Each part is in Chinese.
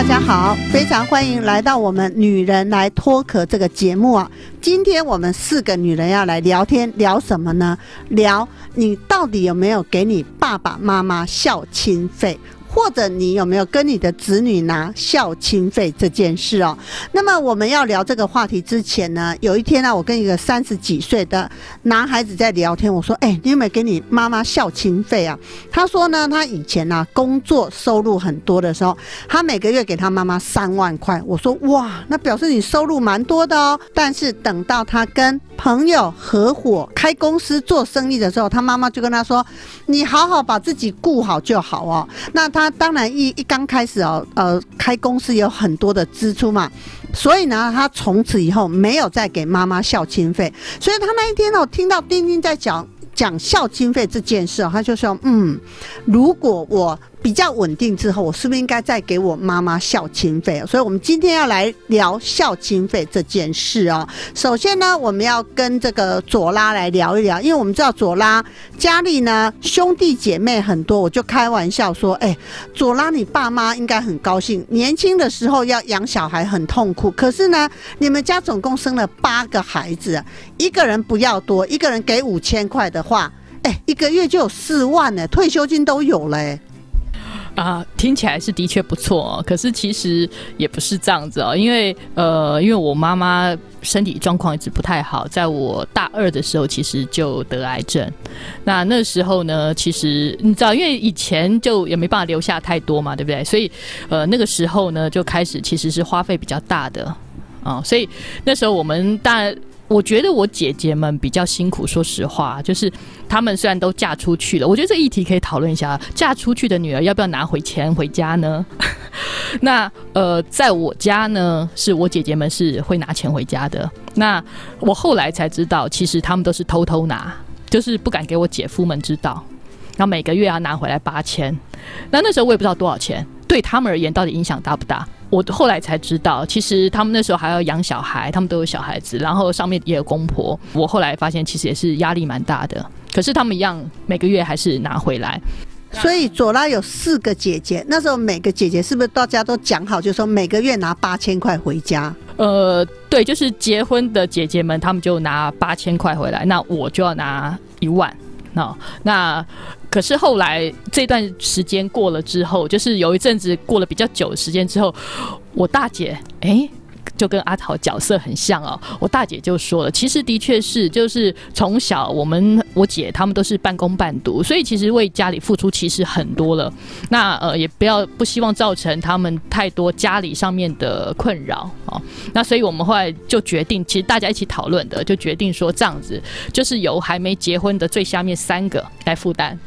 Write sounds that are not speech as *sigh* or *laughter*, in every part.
大家好，非常欢迎来到我们《女人来脱壳》这个节目啊！今天我们四个女人要来聊天，聊什么呢？聊你到底有没有给你爸爸妈妈孝亲费？或者你有没有跟你的子女拿孝亲费这件事哦？那么我们要聊这个话题之前呢，有一天呢，我跟一个三十几岁的男孩子在聊天，我说：“哎，你有没有给你妈妈孝亲费啊？”他说呢，他以前呢工作收入很多的时候，他每个月给他妈妈三万块。我说：“哇，那表示你收入蛮多的哦。”但是等到他跟朋友合伙开公司做生意的时候，他妈妈就跟他说：“你好好把自己顾好就好哦。”那他。他当然一一刚开始哦，呃，开公司有很多的支出嘛，所以呢，他从此以后没有再给妈妈孝亲费。所以他那一天哦，听到丁丁在讲讲孝亲费这件事，他就说：“嗯，如果我。”比较稳定之后，我是不是应该再给我妈妈孝亲费？所以，我们今天要来聊孝亲费这件事哦。首先呢，我们要跟这个左拉来聊一聊，因为我们知道左拉家里呢兄弟姐妹很多，我就开玩笑说：“哎，左拉，你爸妈应该很高兴。年轻的时候要养小孩很痛苦，可是呢，你们家总共生了八个孩子，一个人不要多，一个人给五千块的话，哎，一个月就有四万呢，退休金都有了。”啊，听起来是的确不错，可是其实也不是这样子哦，因为呃，因为我妈妈身体状况一直不太好，在我大二的时候其实就得癌症，那那时候呢，其实你知道，因为以前就也没办法留下太多嘛，对不对？所以呃，那个时候呢，就开始其实是花费比较大的啊，所以那时候我们大。我觉得我姐姐们比较辛苦，说实话，就是她们虽然都嫁出去了，我觉得这议题可以讨论一下，嫁出去的女儿要不要拿回钱回家呢？*laughs* 那呃，在我家呢，是我姐姐们是会拿钱回家的。那我后来才知道，其实他们都是偷偷拿，就是不敢给我姐夫们知道，然后每个月要拿回来八千。那那时候我也不知道多少钱，对他们而言到底影响大不大？我后来才知道，其实他们那时候还要养小孩，他们都有小孩子，然后上面也有公婆。我后来发现，其实也是压力蛮大的。可是他们一样，每个月还是拿回来。所以左拉有四个姐姐，那时候每个姐姐是不是大家都讲好，就说每个月拿八千块回家？呃，对，就是结婚的姐姐们，他们就拿八千块回来，那我就要拿一万。那那。可是后来这段时间过了之后，就是有一阵子过了比较久的时间之后，我大姐哎。就跟阿桃角色很像哦，我大姐就说了，其实的确是，就是从小我们我姐他们都是半工半读，所以其实为家里付出其实很多了。那呃也不要不希望造成他们太多家里上面的困扰哦。那所以我们后来就决定，其实大家一起讨论的，就决定说这样子，就是由还没结婚的最下面三个来负担。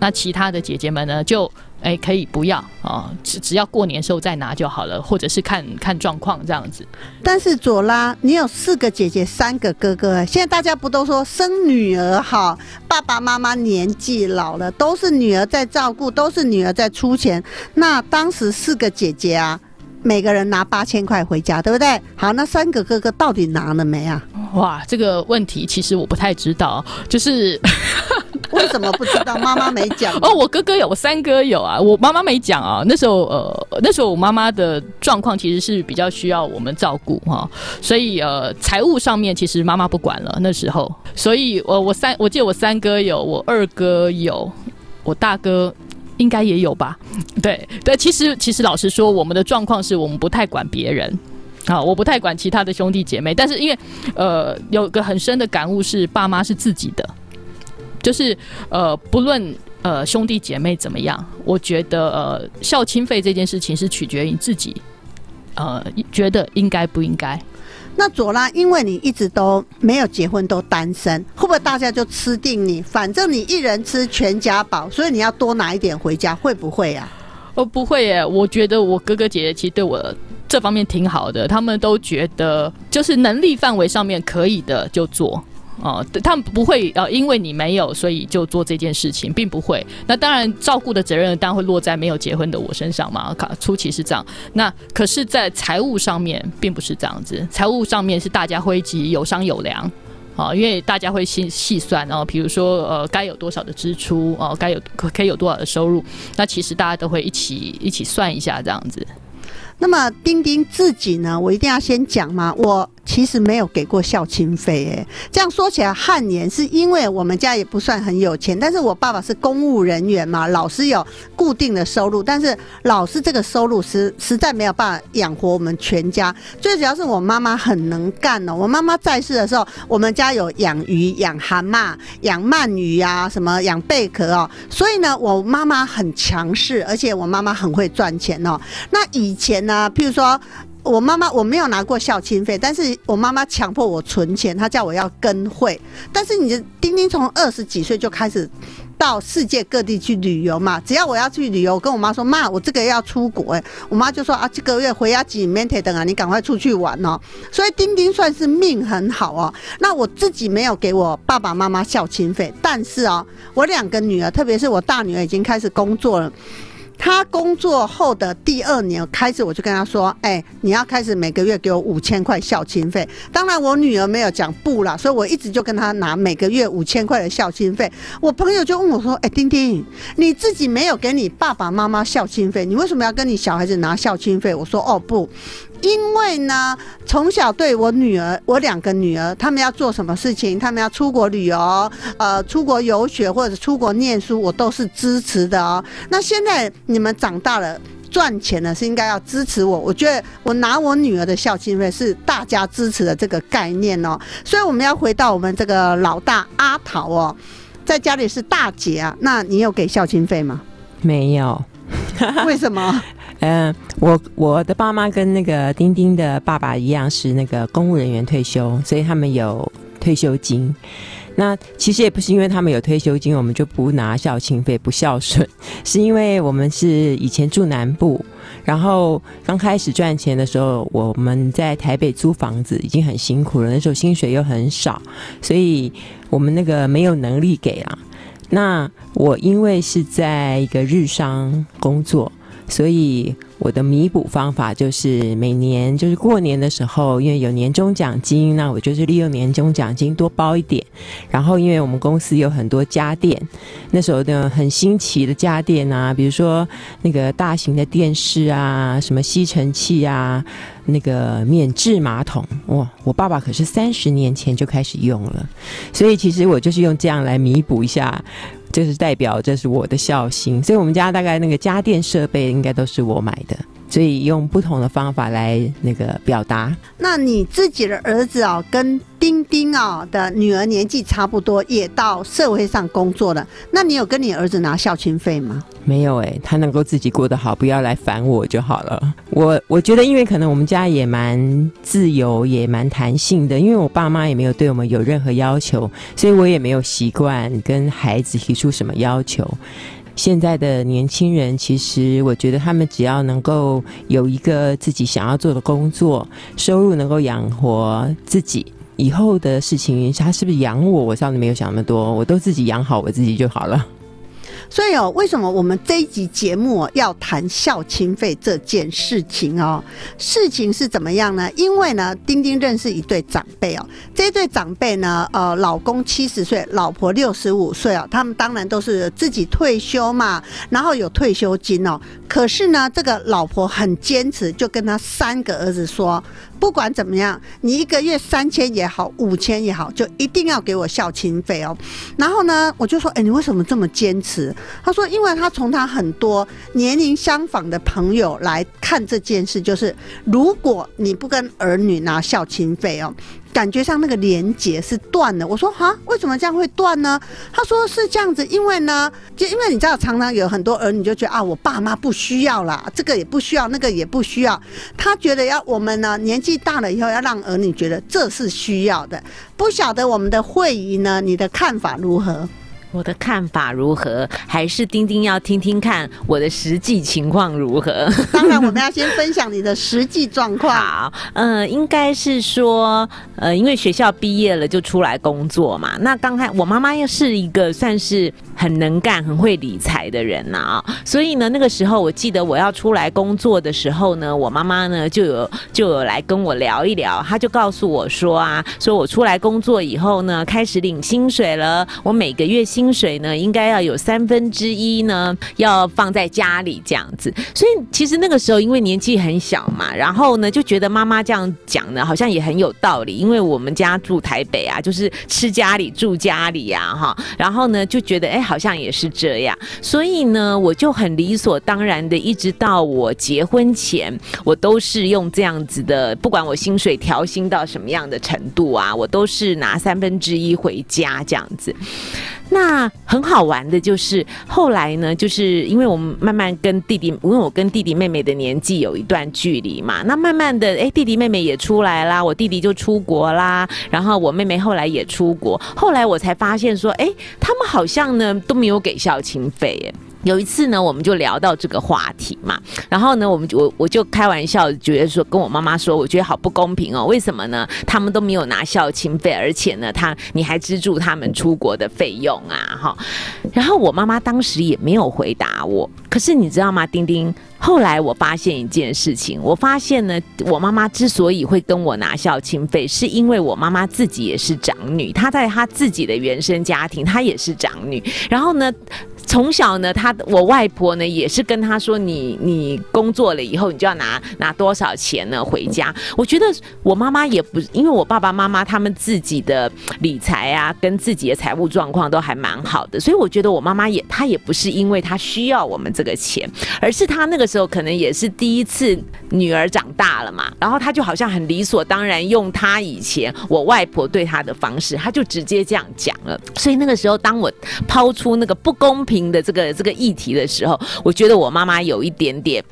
那其他的姐姐们呢，就哎可以不要啊，只只要过年时候再拿就好了，或者是看看状况这样子。但是左拉，你有四个姐姐，三个哥哥，现在大家不都说生女儿好？爸爸妈妈年纪老了，都是女儿在照顾，都是女儿在出钱。那当时四个姐姐啊，每个人拿八千块回家，对不对？好，那三个哥哥到底拿了没啊？哇，这个问题其实我不太知道，就是。*laughs* 为什么不知道？妈妈没讲 *laughs* 哦。我哥哥有，我三哥有啊。我妈妈没讲啊。那时候呃，那时候我妈妈的状况其实是比较需要我们照顾哈，所以呃，财务上面其实妈妈不管了那时候。所以我我三，我记得我三哥有，我二哥有，我大哥应该也有吧？对对，其实其实老实说，我们的状况是我们不太管别人啊，我不太管其他的兄弟姐妹。但是因为呃，有个很深的感悟是，爸妈是自己的。就是呃，不论呃兄弟姐妹怎么样，我觉得呃孝亲费这件事情是取决于自己，呃觉得应该不应该。那左拉，因为你一直都没有结婚，都单身，会不会大家就吃定你？反正你一人吃全家饱，所以你要多拿一点回家，会不会啊？哦，不会耶，我觉得我哥哥姐姐其实对我这方面挺好的，他们都觉得就是能力范围上面可以的就做。哦，他们不会呃，因为你没有，所以就做这件事情，并不会。那当然，照顾的责任当然会落在没有结婚的我身上嘛。卡初期是这样，那可是，在财务上面并不是这样子。财务上面是大家会一起有商有量，啊，因为大家会细细算哦，比如说呃，该有多少的支出哦，该有可可以有多少的收入，那其实大家都会一起一起算一下这样子。那么丁丁自己呢，我一定要先讲嘛，我。其实没有给过孝亲费，哎，这样说起来汗颜，是因为我们家也不算很有钱，但是我爸爸是公务人员嘛，老师有固定的收入，但是老师这个收入实实在没有办法养活我们全家。最主要是我妈妈很能干哦，我妈妈在世的时候，我们家有养鱼、养蛤蟆、养鳗鱼啊，什么养贝壳哦，所以呢，我妈妈很强势，而且我妈妈很会赚钱哦。那以前呢，譬如说。我妈妈我没有拿过孝亲费，但是我妈妈强迫我存钱，她叫我要跟会。但是你的丁丁从二十几岁就开始到世界各地去旅游嘛，只要我要去旅游，我跟我妈说妈，我这个要出国哎，我妈就说啊，这个月回家几 m e n 等啊，你赶快出去玩哦。所以丁丁算是命很好哦。那我自己没有给我爸爸妈妈孝亲费，但是哦，我两个女儿，特别是我大女儿已经开始工作了。他工作后的第二年开始，我就跟他说：“哎，你要开始每个月给我五千块孝亲费。”当然，我女儿没有讲不啦，所以我一直就跟他拿每个月五千块的孝亲费。我朋友就问我说：“哎，丁丁，你自己没有给你爸爸妈妈孝亲费，你为什么要跟你小孩子拿孝亲费？”我说：“哦，不。”因为呢，从小对我女儿，我两个女儿，他们要做什么事情，他们要出国旅游，呃，出国游学或者出国念书，我都是支持的哦。那现在你们长大了，赚钱了，是应该要支持我。我觉得我拿我女儿的孝心费是大家支持的这个概念哦。所以我们要回到我们这个老大阿桃哦，在家里是大姐啊，那你有给孝心费吗？没有。为什么？*laughs* 嗯，我我的爸妈跟那个丁丁的爸爸一样，是那个公务人员退休，所以他们有退休金。那其实也不是因为他们有退休金，我们就不拿孝亲费不孝顺，是因为我们是以前住南部，然后刚开始赚钱的时候，我们在台北租房子已经很辛苦了，那时候薪水又很少，所以我们那个没有能力给啊。那我因为是在一个日商工作。所以我的弥补方法就是每年就是过年的时候，因为有年终奖金，那我就是利用年终奖金多包一点。然后因为我们公司有很多家电，那时候的很新奇的家电啊，比如说那个大型的电视啊，什么吸尘器啊，那个免治马桶，哇，我爸爸可是三十年前就开始用了，所以其实我就是用这样来弥补一下。就是代表这是我的孝心，所以我们家大概那个家电设备应该都是我买的，所以用不同的方法来那个表达。那你自己的儿子啊，跟。丁丁啊的女儿年纪差不多，也到社会上工作了。那你有跟你儿子拿孝亲费吗？没有哎，他能够自己过得好，不要来烦我就好了。我我觉得，因为可能我们家也蛮自由，也蛮弹性的。因为我爸妈也没有对我们有任何要求，所以我也没有习惯跟孩子提出什么要求。现在的年轻人，其实我觉得他们只要能够有一个自己想要做的工作，收入能够养活自己。以后的事情，他是不是养我？我上次没有想那么多，我都自己养好我自己就好了。所以哦，为什么我们这一集节目要谈孝亲费这件事情哦？事情是怎么样呢？因为呢，丁丁认识一对长辈哦，这对长辈呢，呃，老公七十岁，老婆六十五岁哦，他们当然都是自己退休嘛，然后有退休金哦。可是呢，这个老婆很坚持，就跟他三个儿子说。不管怎么样，你一个月三千也好，五千也好，就一定要给我孝亲费哦。然后呢，我就说，哎，你为什么这么坚持？他说，因为他从他很多年龄相仿的朋友来看这件事，就是如果你不跟儿女拿孝亲费哦。感觉上那个连接是断了。我说哈，为什么这样会断呢？他说是这样子，因为呢，就因为你知道，常常有很多儿女就觉得啊，我爸妈不需要啦，这个也不需要，那个也不需要。他觉得要我们呢，年纪大了以后要让儿女觉得这是需要的。不晓得我们的会议呢，你的看法如何？我的看法如何？还是丁丁要听听看我的实际情况如何？当然，我们要先分享你的实际状况。好，呃，应该是说，呃，因为学校毕业了就出来工作嘛。那刚开，我妈妈又是一个算是很能干、很会理财的人呐啊，所以呢，那个时候我记得我要出来工作的时候呢，我妈妈呢就有就有来跟我聊一聊，她就告诉我说啊，说我出来工作以后呢，开始领薪水了，我每个月薪薪水呢应该要有三分之一呢要放在家里这样子。所以其实那个时候因为年纪很小嘛，然后呢就觉得妈妈这样讲呢好像也很有道理，因为我们家住台北啊，就是吃家里住家里呀哈，然后呢就觉得哎好像也是这样，所以呢我就很理所当然的一直到我结婚前，我都是用这样子的，不管我薪水调薪到什么样的程度啊，我都是拿三分之一回家这样子。那很好玩的就是后来呢，就是因为我们慢慢跟弟弟，因为我跟弟弟妹妹的年纪有一段距离嘛，那慢慢的，哎，弟弟妹妹也出来啦，我弟弟就出国啦，然后我妹妹后来也出国，后来我才发现说，哎，他们好像呢都没有给孝亲费，哎。有一次呢，我们就聊到这个话题嘛，然后呢，我们我我就开玩笑觉得说，跟我妈妈说，我觉得好不公平哦，为什么呢？他们都没有拿孝亲费，而且呢，他你还资助他们出国的费用啊，哈。然后我妈妈当时也没有回答我，可是你知道吗，丁丁？后来我发现一件事情，我发现呢，我妈妈之所以会跟我拿孝亲费，是因为我妈妈自己也是长女，她在她自己的原生家庭，她也是长女，然后呢。从小呢，他我外婆呢也是跟他说，你你工作了以后，你就要拿拿多少钱呢回家。我觉得我妈妈也不，因为我爸爸妈妈他们自己的理财啊，跟自己的财务状况都还蛮好的，所以我觉得我妈妈也她也不是因为她需要我们这个钱，而是她那个时候可能也是第一次女儿长大了嘛，然后她就好像很理所当然用她以前我外婆对她的方式，她就直接这样讲了。所以那个时候，当我抛出那个不公平。的这个这个议题的时候，我觉得我妈妈有一点点。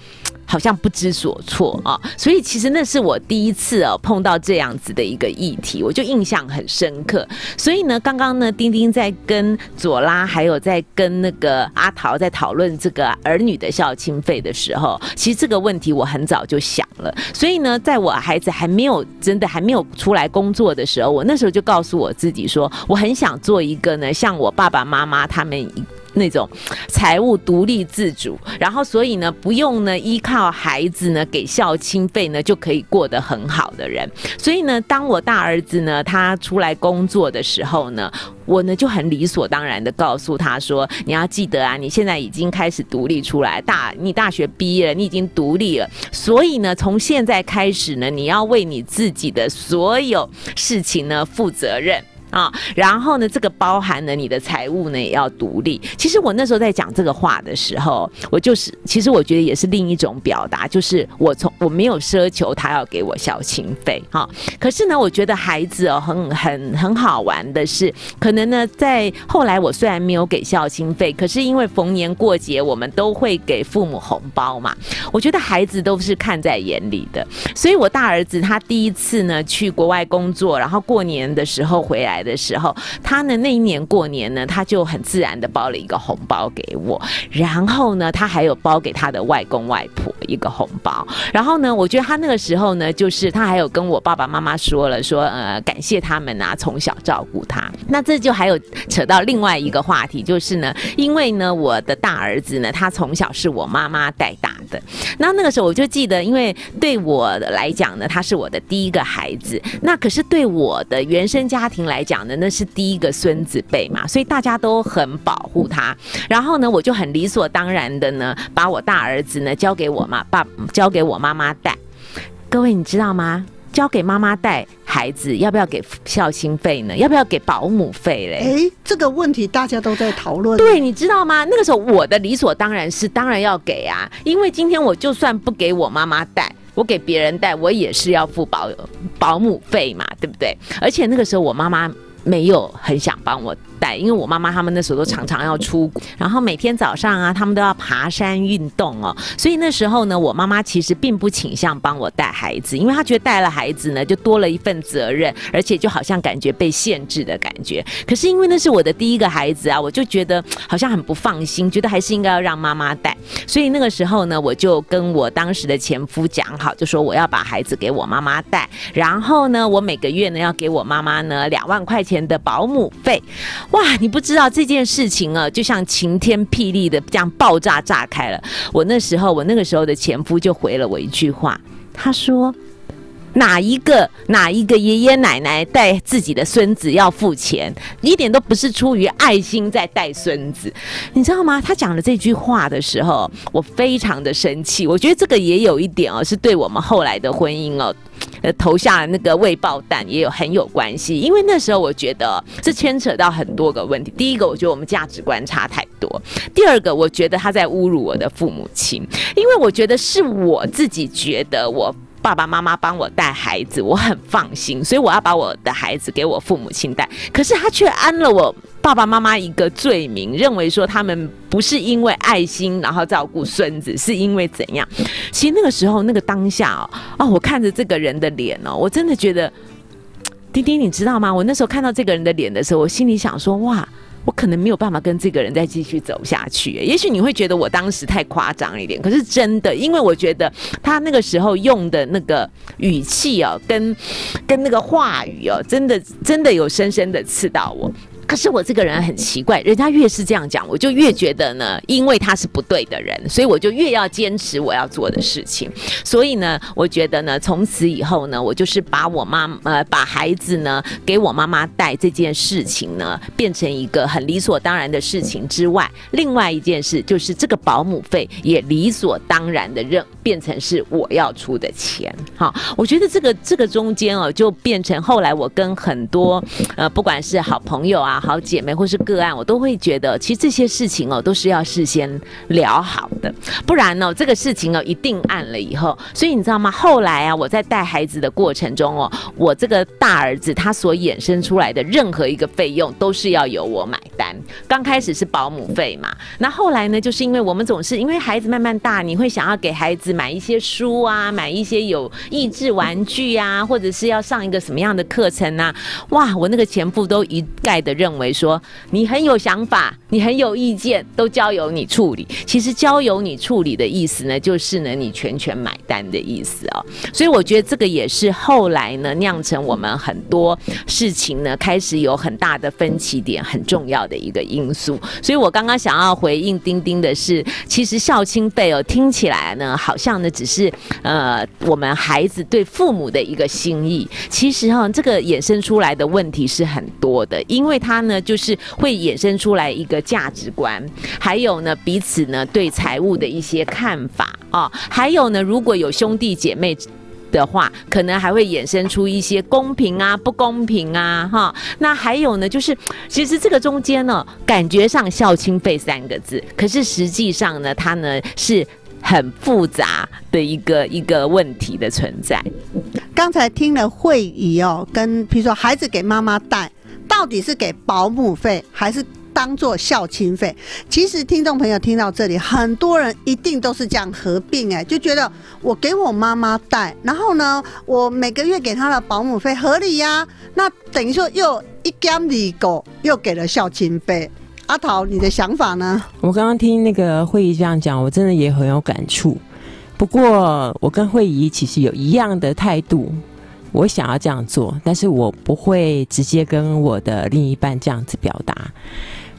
好像不知所措啊，所以其实那是我第一次哦碰到这样子的一个议题，我就印象很深刻。所以呢，刚刚呢，丁丁在跟左拉还有在跟那个阿桃在讨论这个儿女的孝亲费的时候，其实这个问题我很早就想了。所以呢，在我孩子还没有真的还没有出来工作的时候，我那时候就告诉我自己说，我很想做一个呢，像我爸爸妈妈他们那种财务独立自主，然后所以呢，不用呢依靠。孩子呢给孝亲费呢就可以过得很好的人，所以呢，当我大儿子呢他出来工作的时候呢，我呢就很理所当然的告诉他说：“你要记得啊，你现在已经开始独立出来，大你大学毕业了，你已经独立了，所以呢，从现在开始呢，你要为你自己的所有事情呢负责任。”啊，然后呢，这个包含了你的财务呢也要独立。其实我那时候在讲这个话的时候，我就是，其实我觉得也是另一种表达，就是我从我没有奢求他要给我孝亲费，哈。可是呢，我觉得孩子哦，很很很好玩的是，可能呢，在后来我虽然没有给孝亲费，可是因为逢年过节我们都会给父母红包嘛，我觉得孩子都是看在眼里的。所以我大儿子他第一次呢去国外工作，然后过年的时候回来。的时候，他呢那一年过年呢，他就很自然的包了一个红包给我，然后呢，他还有包给他的外公外婆一个红包，然后呢，我觉得他那个时候呢，就是他还有跟我爸爸妈妈说了，说呃感谢他们啊，从小照顾他。那这就还有扯到另外一个话题，就是呢，因为呢，我的大儿子呢，他从小是我妈妈带大的，那那个时候我就记得，因为对我来讲呢，他是我的第一个孩子，那可是对我的原生家庭来讲。呢那是第一个孙子辈嘛，所以大家都很保护他。然后呢，我就很理所当然的呢，把我大儿子呢交给我妈爸，交给我妈妈带。各位你知道吗？交给妈妈带孩子，要不要给孝心费呢？要不要给保姆费嘞？哎，这个问题大家都在讨论。对，你知道吗？那个时候我的理所当然是当然要给啊，因为今天我就算不给我妈妈带。我给别人带，我也是要付保保姆费嘛，对不对？而且那个时候我妈妈没有很想帮我带，因为我妈妈他们那时候都常常要出国，然后每天早上啊，他们都要爬山运动哦，所以那时候呢，我妈妈其实并不倾向帮我带孩子，因为她觉得带了孩子呢，就多了一份责任，而且就好像感觉被限制的感觉。可是因为那是我的第一个孩子啊，我就觉得好像很不放心，觉得还是应该要让妈妈带。所以那个时候呢，我就跟我当时的前夫讲好，就说我要把孩子给我妈妈带，然后呢，我每个月呢要给我妈妈呢两万块钱的保姆费。哇，你不知道这件事情啊，就像晴天霹雳的这样爆炸炸开了。我那时候，我那个时候的前夫就回了我一句话，他说。哪一个哪一个爷爷奶奶带自己的孙子要付钱，一点都不是出于爱心在带孙子，你知道吗？他讲了这句话的时候，我非常的生气。我觉得这个也有一点哦，是对我们后来的婚姻哦，呃，投下那个未爆弹也有很有关系。因为那时候我觉得这牵扯到很多个问题。第一个，我觉得我们价值观差太多；第二个，我觉得他在侮辱我的父母亲，因为我觉得是我自己觉得我。爸爸妈妈帮我带孩子，我很放心，所以我要把我的孩子给我父母亲带。可是他却安了我爸爸妈妈一个罪名，认为说他们不是因为爱心然后照顾孙子，是因为怎样？其实那个时候那个当下哦，哦，我看着这个人的脸哦，我真的觉得，丁丁，你知道吗？我那时候看到这个人的脸的时候，我心里想说，哇。我可能没有办法跟这个人再继续走下去。也许你会觉得我当时太夸张一点，可是真的，因为我觉得他那个时候用的那个语气哦，跟跟那个话语哦，真的真的有深深的刺到我。可是我这个人很奇怪，人家越是这样讲，我就越觉得呢，因为他是不对的人，所以我就越要坚持我要做的事情。所以呢，我觉得呢，从此以后呢，我就是把我妈呃把孩子呢给我妈妈带这件事情呢，变成一个很理所当然的事情之外，另外一件事就是这个保姆费也理所当然的认变成是我要出的钱。好，我觉得这个这个中间哦，就变成后来我跟很多呃不管是好朋友啊。好姐妹或是个案，我都会觉得，其实这些事情哦，都是要事先聊好的，不然呢，这个事情哦一定按了以后，所以你知道吗？后来啊，我在带孩子的过程中哦，我这个大儿子他所衍生出来的任何一个费用，都是要由我买单。刚开始是保姆费嘛，那后来呢，就是因为我们总是因为孩子慢慢大，你会想要给孩子买一些书啊，买一些有益智玩具啊，或者是要上一个什么样的课程啊？哇，我那个前夫都一概的认。认为说你很有想法，你很有意见，都交由你处理。其实交由你处理的意思呢，就是呢你全权买单的意思哦。所以我觉得这个也是后来呢酿成我们很多事情呢开始有很大的分歧点，很重要的一个因素。所以我刚刚想要回应丁丁的是，其实孝亲费哦听起来呢好像呢只是呃我们孩子对父母的一个心意，其实哈这个衍生出来的问题是很多的，因为他。他呢，就是会衍生出来一个价值观，还有呢，彼此呢对财务的一些看法啊，还有呢，如果有兄弟姐妹的话，可能还会衍生出一些公平啊、不公平啊，哈。那还有呢，就是其实这个中间呢，感觉上孝亲费三个字，可是实际上呢，它呢是很复杂的一个一个问题的存在。刚才听了会议哦，跟比如说孩子给妈妈带。到底是给保姆费还是当做孝亲费？其实听众朋友听到这里，很多人一定都是这样合并，哎，就觉得我给我妈妈带，然后呢，我每个月给她的保姆费合理呀，那等于说又一干里狗又给了孝亲费。阿桃，你的想法呢？我刚刚听那个会议这样讲，我真的也很有感触。不过我跟慧仪其实有一样的态度。我想要这样做，但是我不会直接跟我的另一半这样子表达。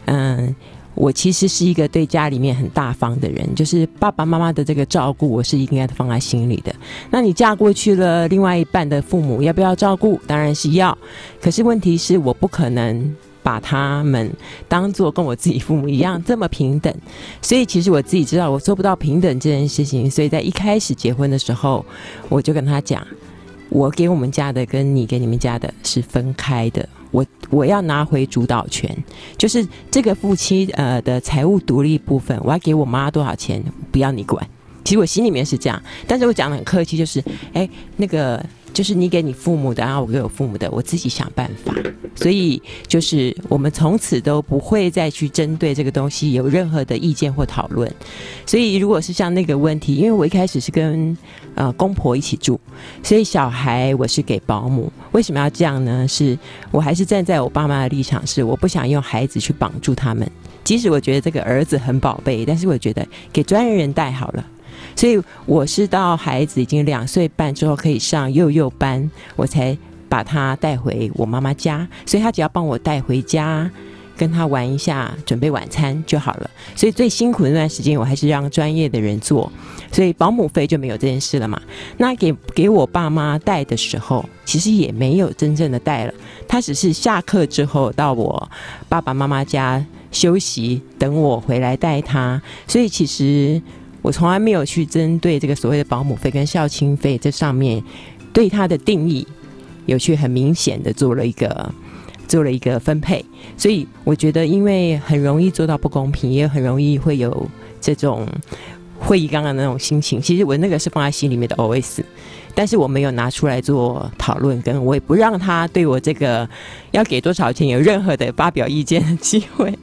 嗯，我其实是一个对家里面很大方的人，就是爸爸妈妈的这个照顾，我是应该放在心里的。那你嫁过去了，另外一半的父母要不要照顾？当然是要。可是问题是，我不可能把他们当做跟我自己父母一样这么平等。所以其实我自己知道，我做不到平等这件事情。所以在一开始结婚的时候，我就跟他讲。我给我们家的跟你给你们家的是分开的，我我要拿回主导权，就是这个夫妻呃的财务独立部分，我要给我妈多少钱，不要你管。其实我心里面是这样，但是我讲的很客气，就是哎那个就是你给你父母的，然后我给我父母的，我自己想办法。所以就是我们从此都不会再去针对这个东西有任何的意见或讨论。所以如果是像那个问题，因为我一开始是跟呃公婆一起住，所以小孩我是给保姆。为什么要这样呢？是我还是站在我爸妈的立场，是我不想用孩子去绑住他们。即使我觉得这个儿子很宝贝，但是我觉得给专业人带好了。所以我是到孩子已经两岁半之后可以上幼幼班，我才把他带回我妈妈家。所以他只要帮我带回家，跟他玩一下，准备晚餐就好了。所以最辛苦的那段时间，我还是让专业的人做，所以保姆费就没有这件事了嘛。那给给我爸妈带的时候，其实也没有真正的带了，他只是下课之后到我爸爸妈妈家休息，等我回来带他。所以其实。我从来没有去针对这个所谓的保姆费跟孝亲费这上面对它的定义有去很明显的做了一个做了一个分配，所以我觉得因为很容易做到不公平，也很容易会有这种会议刚刚那种心情。其实我那个是放在心里面的 OS，但是我没有拿出来做讨论，跟我也不让他对我这个要给多少钱有任何的发表意见的机会。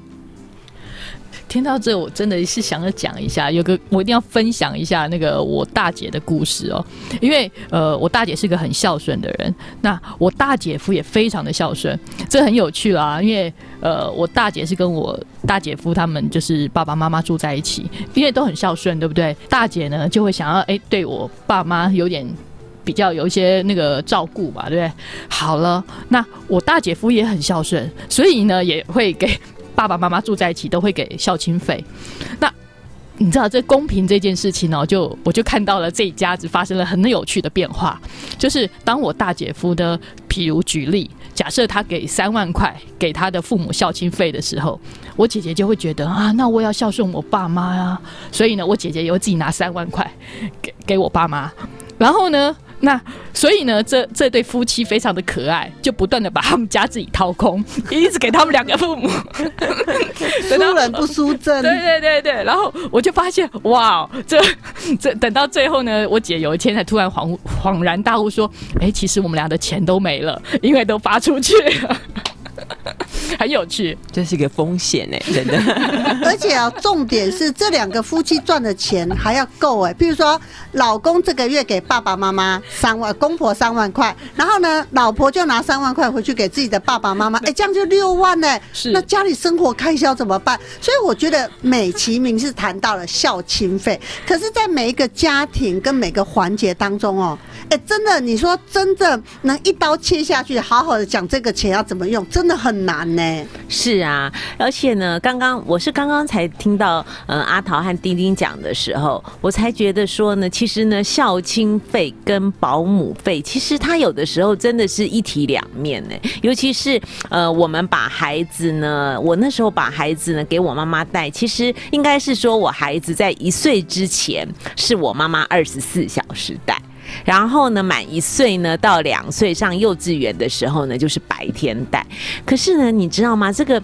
听到这，我真的是想要讲一下，有个我一定要分享一下那个我大姐的故事哦，因为呃，我大姐是个很孝顺的人，那我大姐夫也非常的孝顺，这很有趣啦，因为呃，我大姐是跟我大姐夫他们就是爸爸妈妈住在一起，因为都很孝顺，对不对？大姐呢就会想要哎，对我爸妈有点比较有一些那个照顾吧，对不对？好了，那我大姐夫也很孝顺，所以呢也会给。爸爸妈妈住在一起都会给孝亲费，那你知道这公平这件事情呢？就我就看到了这一家子发生了很有趣的变化，就是当我大姐夫的，譬如举例，假设他给三万块给他的父母孝亲费的时候，我姐姐就会觉得啊，那我要孝顺我爸妈呀，所以呢，我姐姐也会自己拿三万块给给我爸妈，然后呢。那所以呢，这这对夫妻非常的可爱，就不断的把他们家自己掏空，*laughs* 一直给他们两个父母，*laughs* 输人不输阵。对对对对，然后我就发现，哇，这 *laughs* 这等到最后呢，我姐有一天才突然恍恍然大悟说，哎，其实我们俩的钱都没了，因为都发出去了。很有趣，这是个风险哎，真的。*laughs* 而且啊，重点是这两个夫妻赚的钱还要够哎。比如说，老公这个月给爸爸妈妈三万，公婆三万块，然后呢，老婆就拿三万块回去给自己的爸爸妈妈，*laughs* 哎，这样就六万呢。是。那家里生活开销怎么办？所以我觉得美其名是谈到了孝亲费，可是，在每一个家庭跟每个环节当中哦，哎，真的，你说真的能一刀切下去，好好的讲这个钱要怎么用，真的很难呢。是啊，而且呢，刚刚我是刚刚才听到，呃，阿桃和丁丁讲的时候，我才觉得说呢，其实呢，孝亲费跟保姆费，其实它有的时候真的是一体两面呢。尤其是呃，我们把孩子呢，我那时候把孩子呢给我妈妈带，其实应该是说我孩子在一岁之前是我妈妈二十四小时带。然后呢，满一岁呢，到两岁上幼稚园的时候呢，就是白天带。可是呢，你知道吗？这个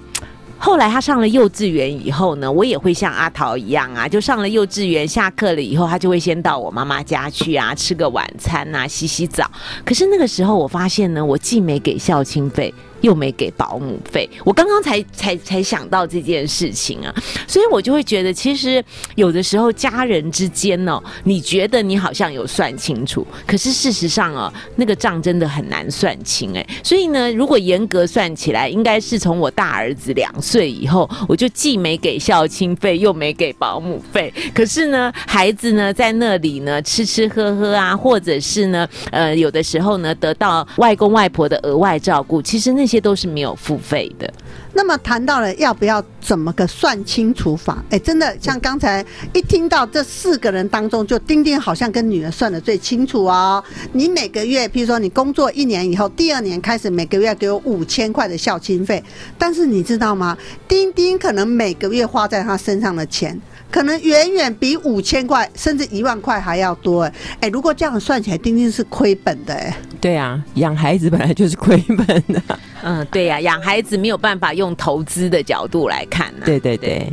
后来他上了幼稚园以后呢，我也会像阿桃一样啊，就上了幼稚园，下课了以后，他就会先到我妈妈家去啊，吃个晚餐啊，洗洗澡。可是那个时候，我发现呢，我既没给孝亲费。又没给保姆费，我刚刚才才才想到这件事情啊，所以我就会觉得，其实有的时候家人之间呢，你觉得你好像有算清楚，可是事实上哦，那个账真的很难算清哎。所以呢，如果严格算起来，应该是从我大儿子两岁以后，我就既没给孝亲费，又没给保姆费。可是呢，孩子呢在那里呢吃吃喝喝啊，或者是呢，呃，有的时候呢得到外公外婆的额外照顾，其实那。这些都是没有付费的。那么谈到了要不要怎么个算清楚法？哎，真的像刚才一听到这四个人当中，就丁丁好像跟女儿算的最清楚哦。你每个月，譬如说你工作一年以后，第二年开始每个月给我五千块的孝亲费，但是你知道吗？丁丁可能每个月花在他身上的钱。可能远远比五千块甚至一万块还要多哎哎，如果这样算起来，丁丁是亏本的哎。对啊，养孩子本来就是亏本的。嗯，对呀，养孩子没有办法用投资的角度来看。对对对。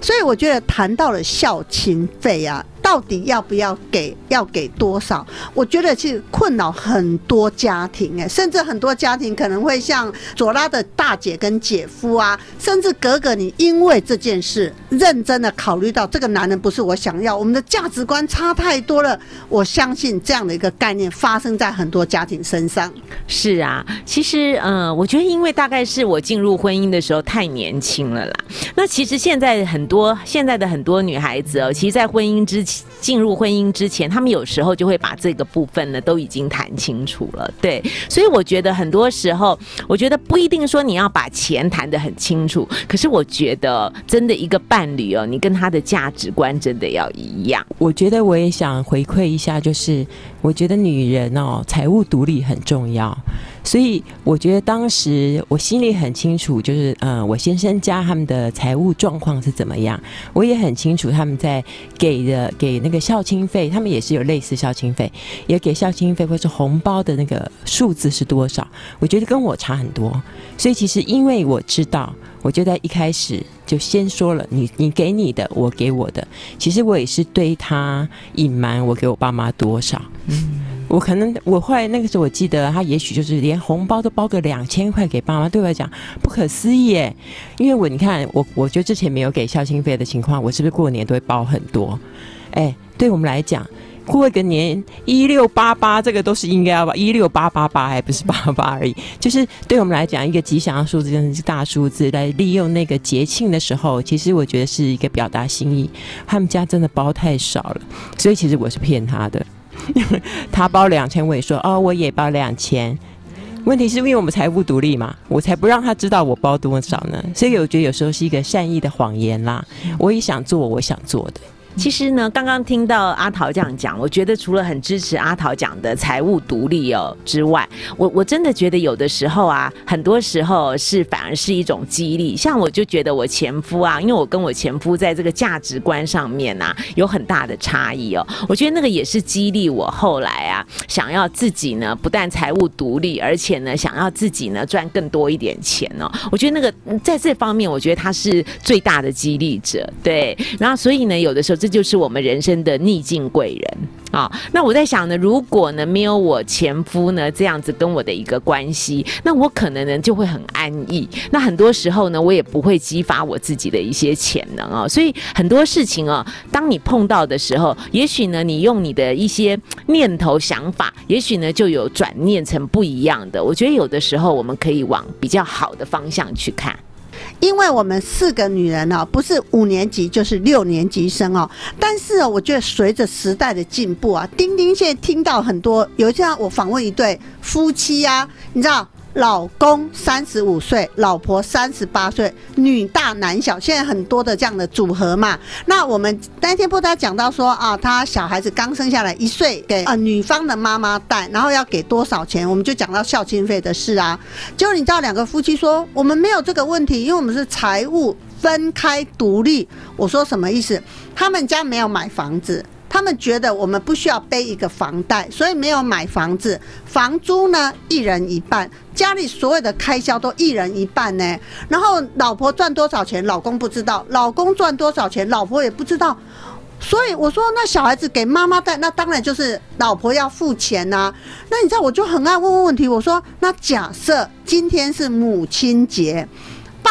所以我觉得谈到了孝亲费啊。到底要不要给，要给多少？我觉得是困扰很多家庭，哎，甚至很多家庭可能会像左拉的大姐跟姐夫啊，甚至哥哥，你因为这件事认真的考虑到这个男人不是我想要，我们的价值观差太多了。我相信这样的一个概念发生在很多家庭身上。是啊，其实，嗯，我觉得因为大概是我进入婚姻的时候太年轻了啦。那其实现在很多现在的很多女孩子哦，其实，在婚姻之前进入婚姻之前，他们有时候就会把这个部分呢都已经谈清楚了。对，所以我觉得很多时候，我觉得不一定说你要把钱谈得很清楚，可是我觉得真的一个伴侣哦，你跟他的价值观真的要一样。我觉得我也想回馈一下，就是我觉得女人哦，财务独立很重要。所以我觉得当时我心里很清楚，就是嗯，我先生家他们的财务状况是怎么样，我也很清楚他们在给的给那个孝亲费，他们也是有类似孝亲费，也给孝亲费或是红包的那个数字是多少，我觉得跟我差很多。所以其实因为我知道，我就在一开始就先说了，你你给你的，我给我的，其实我也是对他隐瞒我给我爸妈多少，嗯。我可能我后来那个时候，我记得他也许就是连红包都包个两千块给爸妈，对我来讲不可思议耶。因为我你看我，我觉得之前没有给孝心费的情况，我是不是过年都会包很多？哎，对我们来讲，过一个年一六八八，这个都是应该要吧？一六八八八还不是八八而已，*laughs* 就是对我们来讲一个吉祥的数字，真的是大数字。来利用那个节庆的时候，其实我觉得是一个表达心意。他们家真的包太少了，所以其实我是骗他的。他包两千，我也说哦，我也包两千。问题是因为我们财务独立嘛，我才不让他知道我包多少呢。所以我觉得有时候是一个善意的谎言啦。我也想做我想做的。其实呢，刚刚听到阿桃这样讲，我觉得除了很支持阿桃讲的财务独立哦之外，我我真的觉得有的时候啊，很多时候是反而是一种激励。像我就觉得我前夫啊，因为我跟我前夫在这个价值观上面呐有很大的差异哦，我觉得那个也是激励我后来啊，想要自己呢不但财务独立，而且呢想要自己呢赚更多一点钱哦。我觉得那个在这方面，我觉得他是最大的激励者。对，然后所以呢，有的时候。这这就是我们人生的逆境贵人啊！那我在想呢，如果呢没有我前夫呢这样子跟我的一个关系，那我可能呢就会很安逸。那很多时候呢，我也不会激发我自己的一些潜能啊。所以很多事情啊，当你碰到的时候，也许呢你用你的一些念头想法，也许呢就有转念成不一样的。我觉得有的时候我们可以往比较好的方向去看。因为我们四个女人呢，不是五年级就是六年级生哦。但是我觉得随着时代的进步啊，丁丁现在听到很多，有一天我访问一对夫妻啊，你知道。老公三十五岁，老婆三十八岁，女大男小，现在很多的这样的组合嘛。那我们那天不他讲到说啊，他小孩子刚生下来一岁，给啊女方的妈妈带，然后要给多少钱？我们就讲到孝亲费的事啊。结果你知道两个夫妻说我们没有这个问题，因为我们是财务分开独立。我说什么意思？他们家没有买房子。他们觉得我们不需要背一个房贷，所以没有买房子。房租呢，一人一半，家里所有的开销都一人一半呢。然后老婆赚多少钱，老公不知道；老公赚多少钱，老婆也不知道。所以我说，那小孩子给妈妈带，那当然就是老婆要付钱呐。那你知道，我就很爱问问题。我说，那假设今天是母亲节，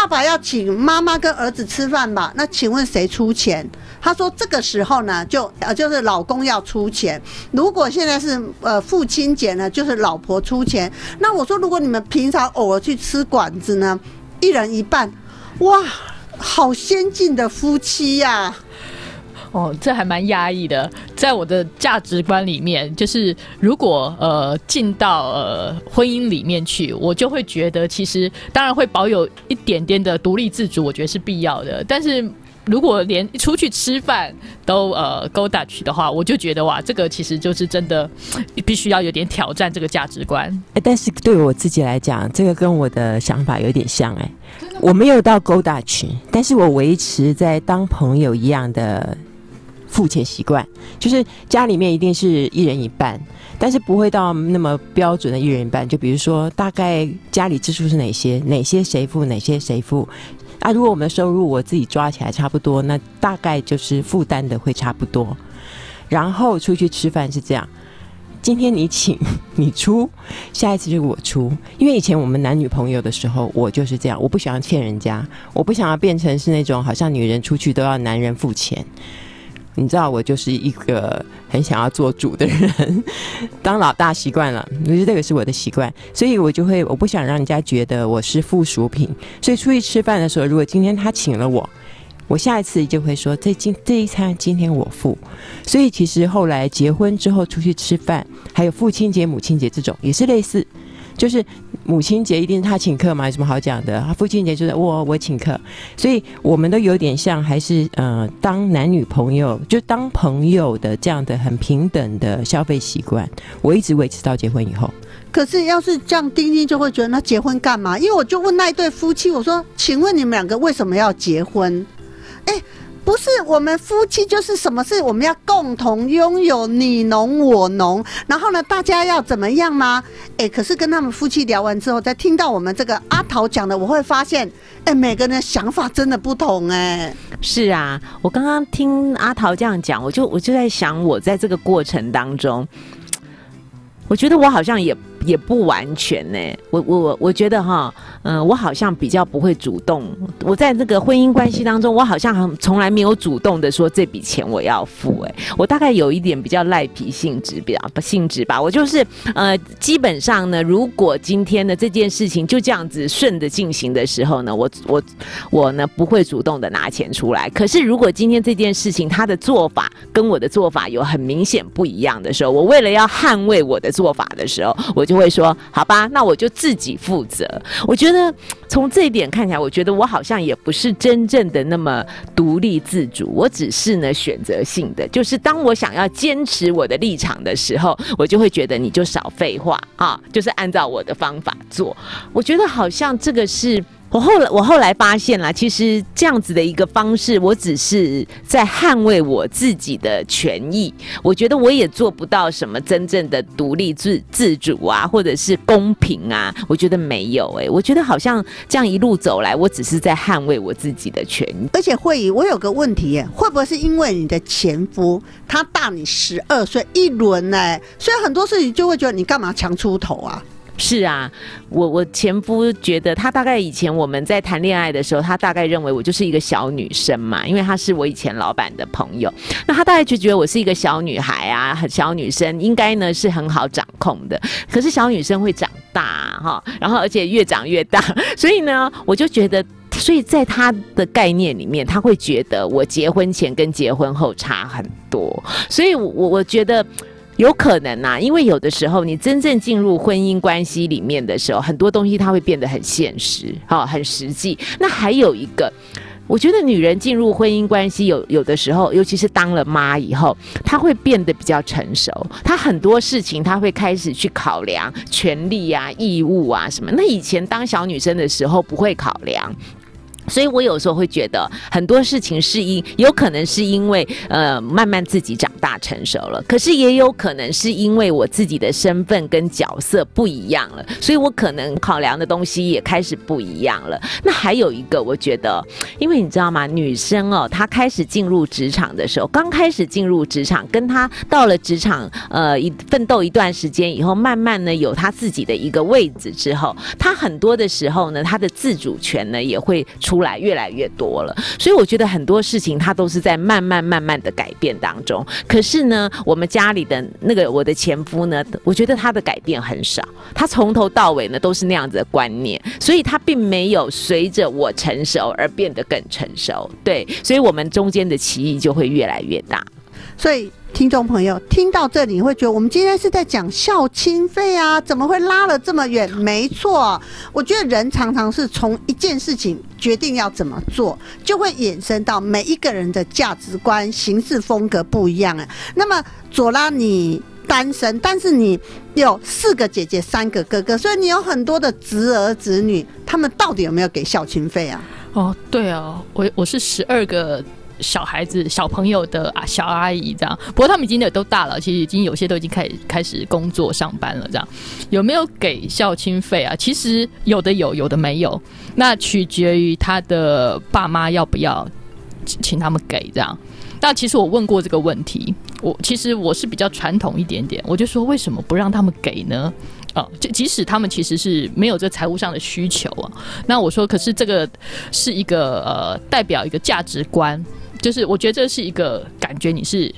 爸爸要请妈妈跟儿子吃饭吧？那请问谁出钱？他说：“这个时候呢，就呃，就是老公要出钱。如果现在是呃父亲节呢，就是老婆出钱。那我说，如果你们平常偶尔去吃馆子呢，一人一半，哇，好先进的夫妻呀！哦，这还蛮压抑的。在我的价值观里面，就是如果呃进到呃婚姻里面去，我就会觉得，其实当然会保有一点点的独立自主，我觉得是必要的，但是。”如果连出去吃饭都呃 go Dutch 的话，我就觉得哇，这个其实就是真的必须要有点挑战这个价值观。哎，但是对我自己来讲，这个跟我的想法有点像哎，我没有到 go Dutch，但是我维持在当朋友一样的付钱习惯，就是家里面一定是一人一半，但是不会到那么标准的一人一半。就比如说，大概家里支出是哪些，哪些谁付，哪些谁付。啊，如果我们的收入我自己抓起来差不多，那大概就是负担的会差不多。然后出去吃饭是这样。今天你请你出，下一次就是我出。因为以前我们男女朋友的时候，我就是这样，我不想要欠人家，我不想要变成是那种好像女人出去都要男人付钱。你知道，我就是一个很想要做主的人，*laughs* 当老大习惯了，我觉得这个是我的习惯，所以我就会我不想让人家觉得我是附属品。所以出去吃饭的时候，如果今天他请了我。我下一次就会说，这今这一餐今天我付，所以其实后来结婚之后出去吃饭，还有父亲节、母亲节这种也是类似，就是母亲节一定是他请客嘛，有什么好讲的？他父亲节就是我我请客，所以我们都有点像，还是呃当男女朋友就当朋友的这样的很平等的消费习惯，我一直维持到结婚以后。可是要是这样，丁丁就会觉得那结婚干嘛？因为我就问那一对夫妻，我说，请问你们两个为什么要结婚？哎，不是，我们夫妻就是什么事，我们要共同拥有你侬我侬，然后呢，大家要怎么样吗？哎，可是跟他们夫妻聊完之后，再听到我们这个阿桃讲的，我会发现，哎，每个人的想法真的不同，哎，是啊，我刚刚听阿桃这样讲，我就我就在想，我在这个过程当中，我觉得我好像也。也不完全呢，我我我我觉得哈，嗯，我好像比较不会主动。我在这个婚姻关系当中，我好像从来没有主动的说这笔钱我要付。哎，我大概有一点比较赖皮性质，比较不性质吧。我就是呃，基本上呢，如果今天的这件事情就这样子顺着进行的时候呢，我我我呢不会主动的拿钱出来。可是如果今天这件事情他的做法跟我的做法有很明显不一样的时候，我为了要捍卫我的做法的时候，我就。会说好吧，那我就自己负责。我觉得从这一点看起来，我觉得我好像也不是真正的那么独立自主。我只是呢选择性的，就是当我想要坚持我的立场的时候，我就会觉得你就少废话啊，就是按照我的方法做。我觉得好像这个是。我后来，我后来发现了，其实这样子的一个方式，我只是在捍卫我自己的权益。我觉得我也做不到什么真正的独立自自主啊，或者是公平啊。我觉得没有哎，我觉得好像这样一路走来，我只是在捍卫我自己的权益。而且会议，我有个问题，会不会是因为你的前夫他大你十二岁一轮呢？所以很多事情就会觉得你干嘛强出头啊？是啊，我我前夫觉得他大概以前我们在谈恋爱的时候，他大概认为我就是一个小女生嘛，因为他是我以前老板的朋友，那他大概就觉得我是一个小女孩啊，很小女生，应该呢是很好掌控的。可是小女生会长大哈，然后而且越长越大，所以呢，我就觉得，所以在他的概念里面，他会觉得我结婚前跟结婚后差很多，所以我我觉得。有可能呐，因为有的时候你真正进入婚姻关系里面的时候，很多东西它会变得很现实，哈，很实际。那还有一个，我觉得女人进入婚姻关系有有的时候，尤其是当了妈以后，她会变得比较成熟，她很多事情她会开始去考量权利啊、义务啊什么。那以前当小女生的时候不会考量。所以我有时候会觉得很多事情是因有可能是因为呃慢慢自己长大成熟了，可是也有可能是因为我自己的身份跟角色不一样了，所以我可能考量的东西也开始不一样了。那还有一个，我觉得，因为你知道吗？女生哦，她开始进入职场的时候，刚开始进入职场，跟她到了职场呃一奋斗一段时间以后，慢慢呢有她自己的一个位置之后，她很多的时候呢，她的自主权呢也会出。出来越来越多了，所以我觉得很多事情它都是在慢慢慢慢的改变当中。可是呢，我们家里的那个我的前夫呢，我觉得他的改变很少，他从头到尾呢都是那样子的观念，所以他并没有随着我成熟而变得更成熟。对，所以我们中间的歧义就会越来越大。所以。听众朋友听到这里，你会觉得我们今天是在讲孝亲费啊？怎么会拉了这么远？没错，我觉得人常常是从一件事情决定要怎么做，就会衍生到每一个人的价值观、行事风格不一样啊。那么左拉，你单身，但是你有四个姐姐、三个哥哥，所以你有很多的侄儿侄女，他们到底有没有给孝亲费啊？哦，对哦，我我是十二个。小孩子、小朋友的啊，小阿姨这样，不过他们已经都大了，其实已经有些都已经开始开始工作上班了。这样有没有给孝亲费啊？其实有的有，有的没有，那取决于他的爸妈要不要请他们给这样。那其实我问过这个问题，我其实我是比较传统一点点，我就说为什么不让他们给呢？哦，就即使他们其实是没有这财务上的需求啊，那我说可是这个是一个呃代表一个价值观，就是我觉得这是一个感觉你是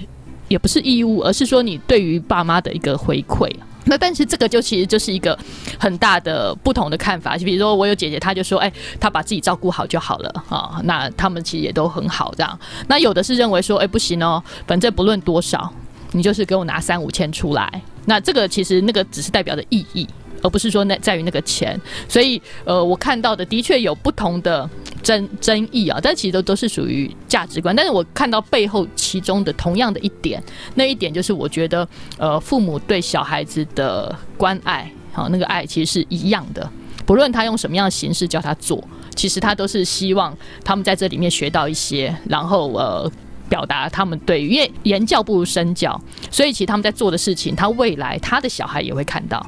也不是义务，而是说你对于爸妈的一个回馈。那但是这个就其实就是一个很大的不同的看法，就比如说我有姐姐，她就说，哎，她把自己照顾好就好了啊。那他们其实也都很好这样。那有的是认为说，哎，不行哦，反正不论多少，你就是给我拿三五千出来。那这个其实那个只是代表的意义。而不是说那在于那个钱，所以呃，我看到的的确有不同的争争议啊，但其实都都是属于价值观。但是我看到背后其中的同样的一点，那一点就是我觉得呃，父母对小孩子的关爱，好那个爱其实是一样的，不论他用什么样的形式教他做，其实他都是希望他们在这里面学到一些，然后呃，表达他们对，因为言教不如身教，所以其实他们在做的事情，他未来他的小孩也会看到。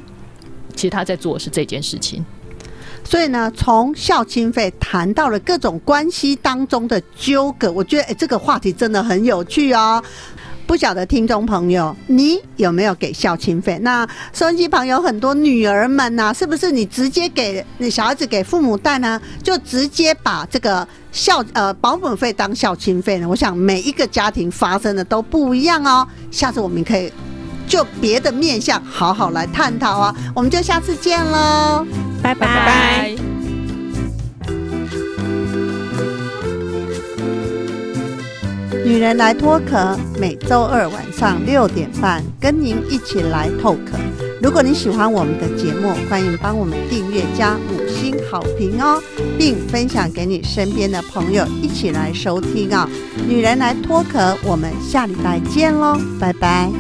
其实他在做的是这件事情，所以呢，从孝亲费谈到了各种关系当中的纠葛，我觉得哎，这个话题真的很有趣哦。不晓得听众朋友，你有没有给孝亲费？那收音机旁有很多女儿们呐，是不是你直接给你小孩子给父母带呢？就直接把这个孝呃保姆费当孝亲费呢？我想每一个家庭发生的都不一样哦。下次我们可以。就别的面相好好来探讨啊！我们就下次见喽，拜拜。拜拜女人来脱壳，每周二晚上六点半跟您一起来透壳。如果你喜欢我们的节目，欢迎帮我们订阅加五星好评哦，并分享给你身边的朋友一起来收听啊！女人来脱壳，我们下礼拜见喽，拜拜。